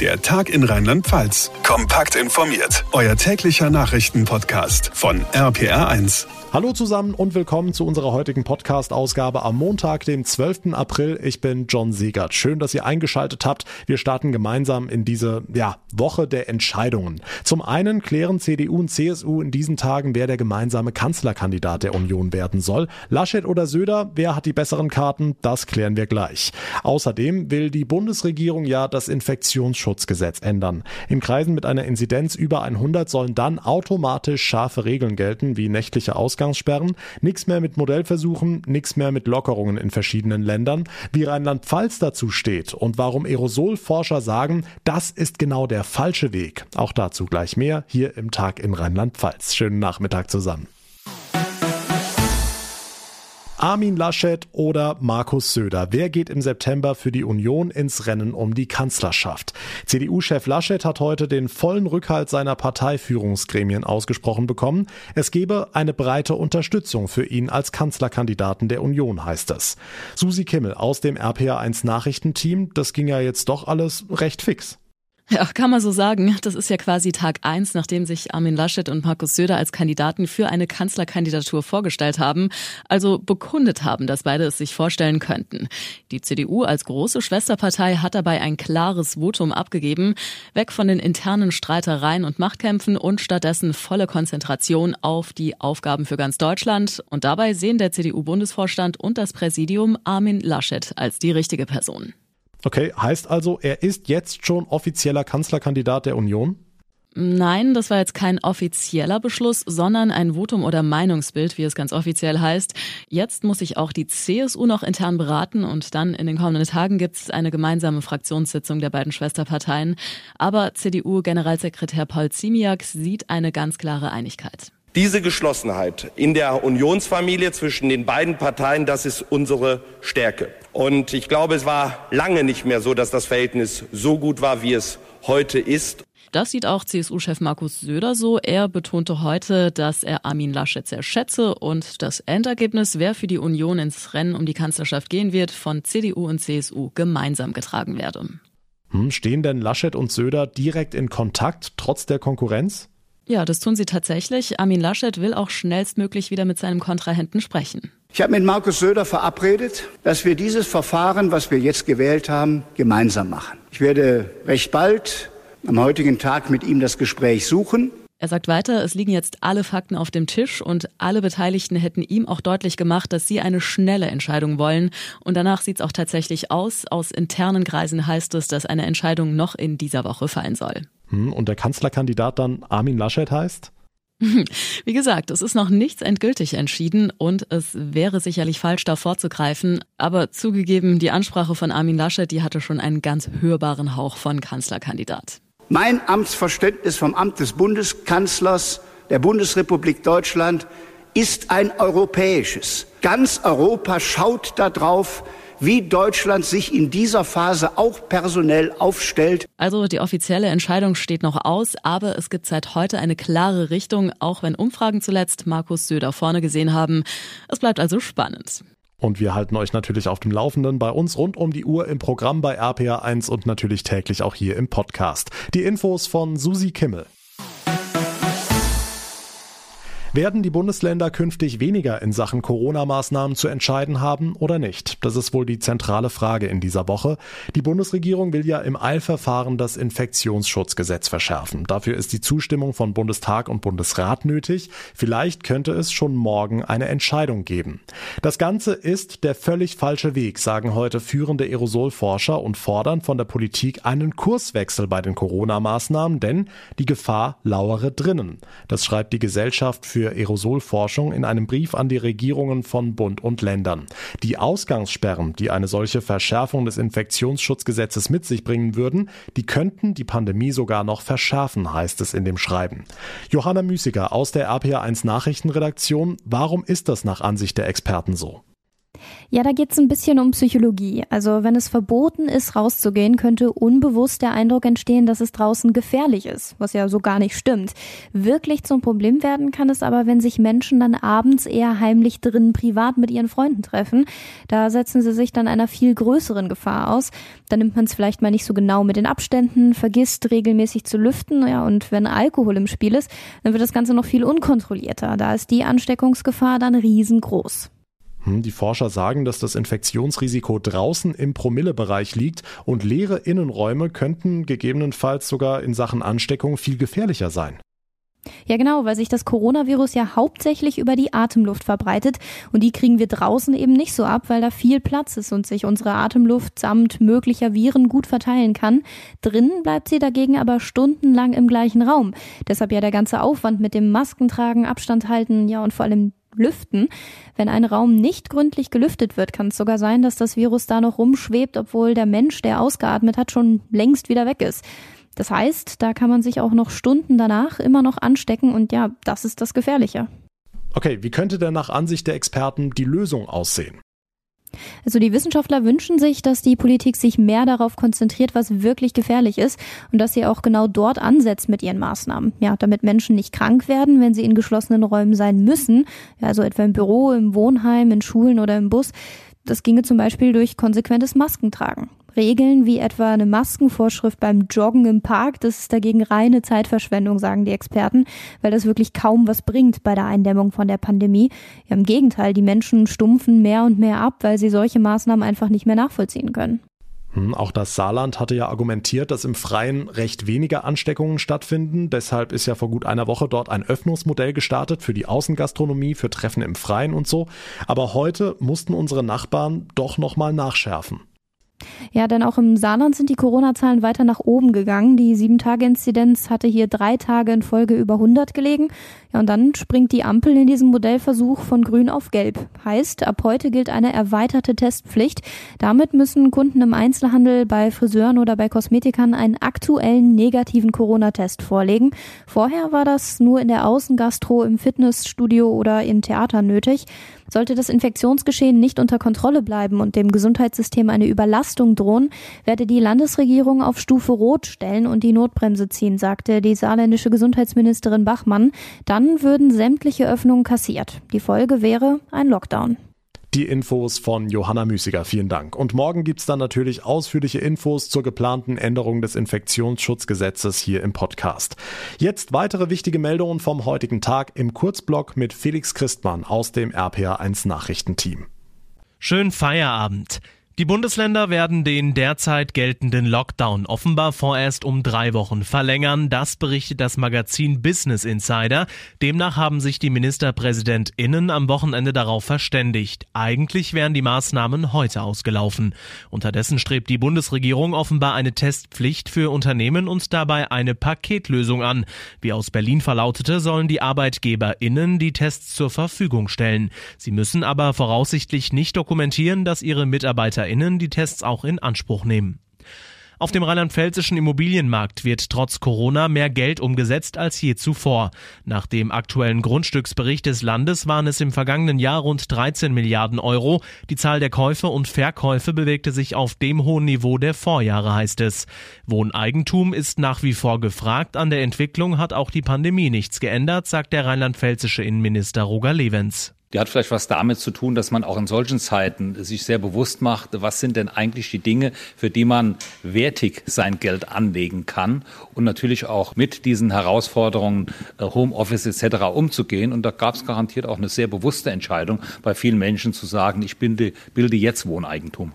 Der Tag in Rheinland-Pfalz. Kompakt informiert. Euer täglicher Nachrichtenpodcast von RPR1. Hallo zusammen und willkommen zu unserer heutigen Podcast-Ausgabe am Montag, dem 12. April. Ich bin John Siegert. Schön, dass ihr eingeschaltet habt. Wir starten gemeinsam in diese ja, Woche der Entscheidungen. Zum einen klären CDU und CSU in diesen Tagen, wer der gemeinsame Kanzlerkandidat der Union werden soll. Laschet oder Söder, wer hat die besseren Karten? Das klären wir gleich. Außerdem will die Bundesregierung ja das Infektionsschutzgesetz ändern. In Kreisen mit einer Inzidenz über 100 sollen dann automatisch scharfe Regeln gelten, wie nächtliche Ausgangssperren, nichts mehr mit Modellversuchen, nichts mehr mit Lockerungen in verschiedenen Ländern. Wie Rheinland-Pfalz dazu steht und warum Aerosolforscher sagen, das ist genau der falsche Weg. Auch dazu gleich mehr hier im Tag in Rheinland-Pfalz. Schönen Nachmittag zusammen. Armin Laschet oder Markus Söder. Wer geht im September für die Union ins Rennen um die Kanzlerschaft? CDU-Chef Laschet hat heute den vollen Rückhalt seiner Parteiführungsgremien ausgesprochen bekommen. Es gebe eine breite Unterstützung für ihn als Kanzlerkandidaten der Union, heißt es. Susi Kimmel aus dem RPA1 Nachrichtenteam, das ging ja jetzt doch alles recht fix. Ja, kann man so sagen. Das ist ja quasi Tag eins, nachdem sich Armin Laschet und Markus Söder als Kandidaten für eine Kanzlerkandidatur vorgestellt haben, also bekundet haben, dass beide es sich vorstellen könnten. Die CDU als große Schwesterpartei hat dabei ein klares Votum abgegeben, weg von den internen Streitereien und Machtkämpfen und stattdessen volle Konzentration auf die Aufgaben für ganz Deutschland. Und dabei sehen der CDU-Bundesvorstand und das Präsidium Armin Laschet als die richtige Person. Okay, heißt also, er ist jetzt schon offizieller Kanzlerkandidat der Union? Nein, das war jetzt kein offizieller Beschluss, sondern ein Votum oder Meinungsbild, wie es ganz offiziell heißt. Jetzt muss sich auch die CSU noch intern beraten und dann in den kommenden Tagen gibt es eine gemeinsame Fraktionssitzung der beiden Schwesterparteien. Aber CDU-Generalsekretär Paul Ziemiak sieht eine ganz klare Einigkeit. Diese Geschlossenheit in der Unionsfamilie zwischen den beiden Parteien, das ist unsere Stärke. Und ich glaube, es war lange nicht mehr so, dass das Verhältnis so gut war, wie es heute ist. Das sieht auch CSU-Chef Markus Söder so. Er betonte heute, dass er Armin Laschet sehr schätze und das Endergebnis, wer für die Union ins Rennen um die Kanzlerschaft gehen wird, von CDU und CSU gemeinsam getragen werde. Hm, stehen denn Laschet und Söder direkt in Kontakt, trotz der Konkurrenz? Ja, das tun sie tatsächlich. Armin Laschet will auch schnellstmöglich wieder mit seinem Kontrahenten sprechen. Ich habe mit Markus Söder verabredet, dass wir dieses Verfahren, was wir jetzt gewählt haben, gemeinsam machen. Ich werde recht bald am heutigen Tag mit ihm das Gespräch suchen. Er sagt weiter, es liegen jetzt alle Fakten auf dem Tisch und alle Beteiligten hätten ihm auch deutlich gemacht, dass sie eine schnelle Entscheidung wollen. Und danach sieht es auch tatsächlich aus. Aus internen Kreisen heißt es, dass eine Entscheidung noch in dieser Woche fallen soll. Hm, und der Kanzlerkandidat dann Armin Laschet heißt? Wie gesagt, es ist noch nichts endgültig entschieden und es wäre sicherlich falsch, da vorzugreifen. Aber zugegeben, die Ansprache von Armin Laschet, die hatte schon einen ganz hörbaren Hauch von Kanzlerkandidat. Mein Amtsverständnis vom Amt des Bundeskanzlers der Bundesrepublik Deutschland ist ein europäisches. Ganz Europa schaut darauf, wie Deutschland sich in dieser Phase auch personell aufstellt. Also die offizielle Entscheidung steht noch aus, aber es gibt seit heute eine klare Richtung, auch wenn Umfragen zuletzt Markus Söder vorne gesehen haben. Es bleibt also spannend. Und wir halten euch natürlich auf dem Laufenden bei uns rund um die Uhr im Programm bei RPA1 und natürlich täglich auch hier im Podcast. Die Infos von Susi Kimmel. Werden die Bundesländer künftig weniger in Sachen Corona-Maßnahmen zu entscheiden haben oder nicht? Das ist wohl die zentrale Frage in dieser Woche. Die Bundesregierung will ja im Eilverfahren das Infektionsschutzgesetz verschärfen. Dafür ist die Zustimmung von Bundestag und Bundesrat nötig. Vielleicht könnte es schon morgen eine Entscheidung geben. Das Ganze ist der völlig falsche Weg, sagen heute führende Aerosolforscher und fordern von der Politik einen Kurswechsel bei den Corona-Maßnahmen, denn die Gefahr lauere drinnen. Das schreibt die Gesellschaft für für Aerosolforschung in einem Brief an die Regierungen von Bund und Ländern. Die Ausgangssperren, die eine solche Verschärfung des Infektionsschutzgesetzes mit sich bringen würden, die könnten die Pandemie sogar noch verschärfen, heißt es in dem Schreiben. Johanna Müßiger aus der RPA1 Nachrichtenredaktion, warum ist das nach Ansicht der Experten so? Ja, da geht es ein bisschen um Psychologie. Also wenn es verboten ist, rauszugehen, könnte unbewusst der Eindruck entstehen, dass es draußen gefährlich ist, was ja so gar nicht stimmt. Wirklich zum Problem werden kann es aber, wenn sich Menschen dann abends eher heimlich drinnen privat mit ihren Freunden treffen. Da setzen sie sich dann einer viel größeren Gefahr aus. Da nimmt man es vielleicht mal nicht so genau mit den Abständen, vergisst regelmäßig zu lüften, ja, und wenn Alkohol im Spiel ist, dann wird das Ganze noch viel unkontrollierter. Da ist die Ansteckungsgefahr dann riesengroß. Hm, die Forscher sagen, dass das Infektionsrisiko draußen im Promillebereich liegt und leere Innenräume könnten gegebenenfalls sogar in Sachen Ansteckung viel gefährlicher sein. Ja, genau, weil sich das Coronavirus ja hauptsächlich über die Atemluft verbreitet und die kriegen wir draußen eben nicht so ab, weil da viel Platz ist und sich unsere Atemluft samt möglicher Viren gut verteilen kann. Drinnen bleibt sie dagegen aber stundenlang im gleichen Raum. Deshalb ja der ganze Aufwand mit dem Maskentragen, Abstand halten, ja und vor allem lüften. Wenn ein Raum nicht gründlich gelüftet wird, kann es sogar sein, dass das Virus da noch rumschwebt, obwohl der Mensch, der ausgeatmet hat, schon längst wieder weg ist. Das heißt, da kann man sich auch noch Stunden danach immer noch anstecken und ja, das ist das Gefährliche. Okay, wie könnte denn nach Ansicht der Experten die Lösung aussehen? Also die Wissenschaftler wünschen sich, dass die Politik sich mehr darauf konzentriert, was wirklich gefährlich ist und dass sie auch genau dort ansetzt mit ihren Maßnahmen. Ja, damit Menschen nicht krank werden, wenn sie in geschlossenen Räumen sein müssen, also etwa im Büro, im Wohnheim, in Schulen oder im Bus. Das ginge zum Beispiel durch konsequentes Maskentragen. Regeln wie etwa eine Maskenvorschrift beim Joggen im Park, das ist dagegen reine Zeitverschwendung, sagen die Experten, weil das wirklich kaum was bringt bei der Eindämmung von der Pandemie. Ja, Im Gegenteil, die Menschen stumpfen mehr und mehr ab, weil sie solche Maßnahmen einfach nicht mehr nachvollziehen können. Hm, auch das Saarland hatte ja argumentiert, dass im Freien recht wenige Ansteckungen stattfinden. Deshalb ist ja vor gut einer Woche dort ein Öffnungsmodell gestartet für die Außengastronomie, für Treffen im Freien und so. Aber heute mussten unsere Nachbarn doch nochmal nachschärfen. Ja, denn auch im Saarland sind die Corona-Zahlen weiter nach oben gegangen. Die Sieben-Tage-Inzidenz hatte hier drei Tage in Folge über 100 gelegen. Ja, und dann springt die Ampel in diesem Modellversuch von grün auf gelb. Heißt, ab heute gilt eine erweiterte Testpflicht. Damit müssen Kunden im Einzelhandel, bei Friseuren oder bei Kosmetikern einen aktuellen negativen Corona-Test vorlegen. Vorher war das nur in der Außengastro, im Fitnessstudio oder in Theatern nötig. Sollte das Infektionsgeschehen nicht unter Kontrolle bleiben und dem Gesundheitssystem eine Überlastung drohen, werde die Landesregierung auf Stufe Rot stellen und die Notbremse ziehen, sagte die saarländische Gesundheitsministerin Bachmann. Dann würden sämtliche Öffnungen kassiert. Die Folge wäre ein Lockdown. Die Infos von Johanna Müßiger, vielen Dank. Und morgen gibt's dann natürlich ausführliche Infos zur geplanten Änderung des Infektionsschutzgesetzes hier im Podcast. Jetzt weitere wichtige Meldungen vom heutigen Tag im Kurzblock mit Felix Christmann aus dem RPA1 Nachrichtenteam. Schönen Feierabend. Die Bundesländer werden den derzeit geltenden Lockdown offenbar vorerst um drei Wochen verlängern. Das berichtet das Magazin Business Insider. Demnach haben sich die MinisterpräsidentInnen am Wochenende darauf verständigt. Eigentlich wären die Maßnahmen heute ausgelaufen. Unterdessen strebt die Bundesregierung offenbar eine Testpflicht für Unternehmen und dabei eine Paketlösung an. Wie aus Berlin verlautete, sollen die ArbeitgeberInnen die Tests zur Verfügung stellen. Sie müssen aber voraussichtlich nicht dokumentieren, dass ihre Mitarbeiter MieterInnen die Tests auch in Anspruch nehmen. Auf dem rheinland-pfälzischen Immobilienmarkt wird trotz Corona mehr Geld umgesetzt als je zuvor. Nach dem aktuellen Grundstücksbericht des Landes waren es im vergangenen Jahr rund 13 Milliarden Euro. Die Zahl der Käufe und Verkäufe bewegte sich auf dem hohen Niveau der Vorjahre, heißt es. Wohneigentum ist nach wie vor gefragt. An der Entwicklung hat auch die Pandemie nichts geändert, sagt der rheinland-pfälzische Innenminister Roger Levens. Die hat vielleicht was damit zu tun, dass man auch in solchen Zeiten sich sehr bewusst macht, was sind denn eigentlich die Dinge, für die man wertig sein Geld anlegen kann und natürlich auch mit diesen Herausforderungen äh, Homeoffice etc. umzugehen. Und da gab es garantiert auch eine sehr bewusste Entscheidung bei vielen Menschen zu sagen, ich bilde, bilde jetzt Wohneigentum.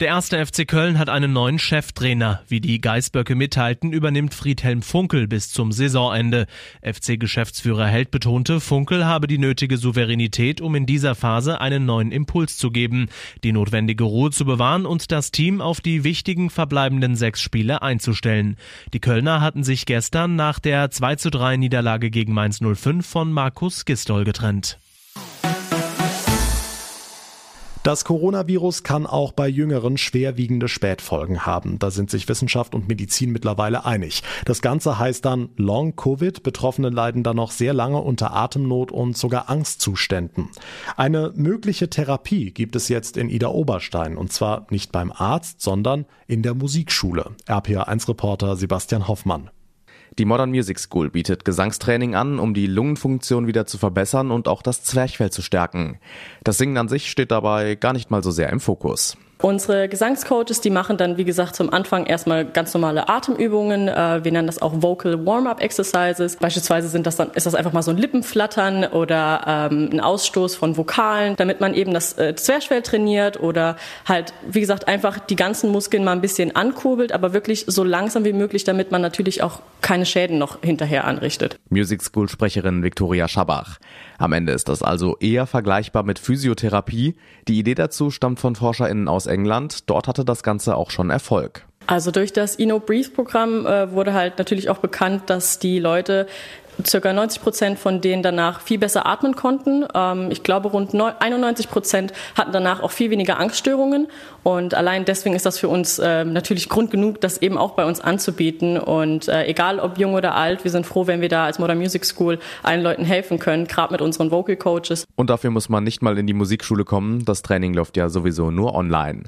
Der erste FC Köln hat einen neuen Cheftrainer. Wie die Geißböcke mitteilten, übernimmt Friedhelm Funkel bis zum Saisonende. FC-Geschäftsführer Held betonte, Funkel habe die nötige Souveränität, um in dieser Phase einen neuen Impuls zu geben, die notwendige Ruhe zu bewahren und das Team auf die wichtigen verbleibenden sechs Spiele einzustellen. Die Kölner hatten sich gestern nach der 2 zu 3 Niederlage gegen Mainz 05 von Markus Gistol getrennt. Das Coronavirus kann auch bei Jüngeren schwerwiegende Spätfolgen haben. Da sind sich Wissenschaft und Medizin mittlerweile einig. Das Ganze heißt dann Long Covid. Betroffene leiden dann noch sehr lange unter Atemnot und sogar Angstzuständen. Eine mögliche Therapie gibt es jetzt in Ida Oberstein und zwar nicht beim Arzt, sondern in der Musikschule. RPA1-Reporter Sebastian Hoffmann. Die Modern Music School bietet Gesangstraining an, um die Lungenfunktion wieder zu verbessern und auch das Zwerchfell zu stärken. Das Singen an sich steht dabei gar nicht mal so sehr im Fokus. Unsere Gesangscoaches, die machen dann, wie gesagt, zum Anfang erstmal ganz normale Atemübungen. Äh, wir nennen das auch Vocal Warm-up Exercises. Beispielsweise sind das dann, ist das einfach mal so ein Lippenflattern oder ähm, ein Ausstoß von Vokalen, damit man eben das äh, Zwerchfell trainiert oder halt, wie gesagt, einfach die ganzen Muskeln mal ein bisschen ankurbelt, aber wirklich so langsam wie möglich, damit man natürlich auch keine Schäden noch hinterher anrichtet. Music School Sprecherin Viktoria Schabach. Am Ende ist das also eher vergleichbar mit Physiotherapie. Die Idee dazu stammt von ForscherInnen aus England. Dort hatte das Ganze auch schon Erfolg. Also durch das Ino Breathe Programm äh, wurde halt natürlich auch bekannt, dass die Leute circa 90 Prozent von denen danach viel besser atmen konnten. Ähm, ich glaube, rund 91 Prozent hatten danach auch viel weniger Angststörungen. Und allein deswegen ist das für uns äh, natürlich Grund genug, das eben auch bei uns anzubieten. Und äh, egal ob jung oder alt, wir sind froh, wenn wir da als Modern Music School allen Leuten helfen können, gerade mit unseren Vocal Coaches. Und dafür muss man nicht mal in die Musikschule kommen. Das Training läuft ja sowieso nur online.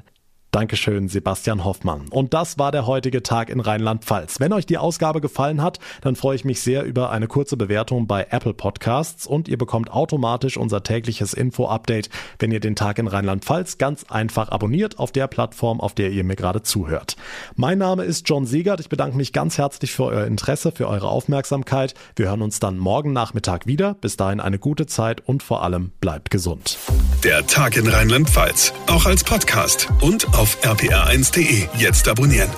Dankeschön, Sebastian Hoffmann. Und das war der heutige Tag in Rheinland-Pfalz. Wenn euch die Ausgabe gefallen hat, dann freue ich mich sehr über eine kurze Bewertung bei Apple Podcasts und ihr bekommt automatisch unser tägliches Info-Update, wenn ihr den Tag in Rheinland-Pfalz ganz einfach abonniert auf der Plattform, auf der ihr mir gerade zuhört. Mein Name ist John Segert. Ich bedanke mich ganz herzlich für euer Interesse, für eure Aufmerksamkeit. Wir hören uns dann morgen Nachmittag wieder. Bis dahin eine gute Zeit und vor allem bleibt gesund. Der Tag in Rheinland-Pfalz, auch als Podcast und auf rpr1.de. Jetzt abonnieren.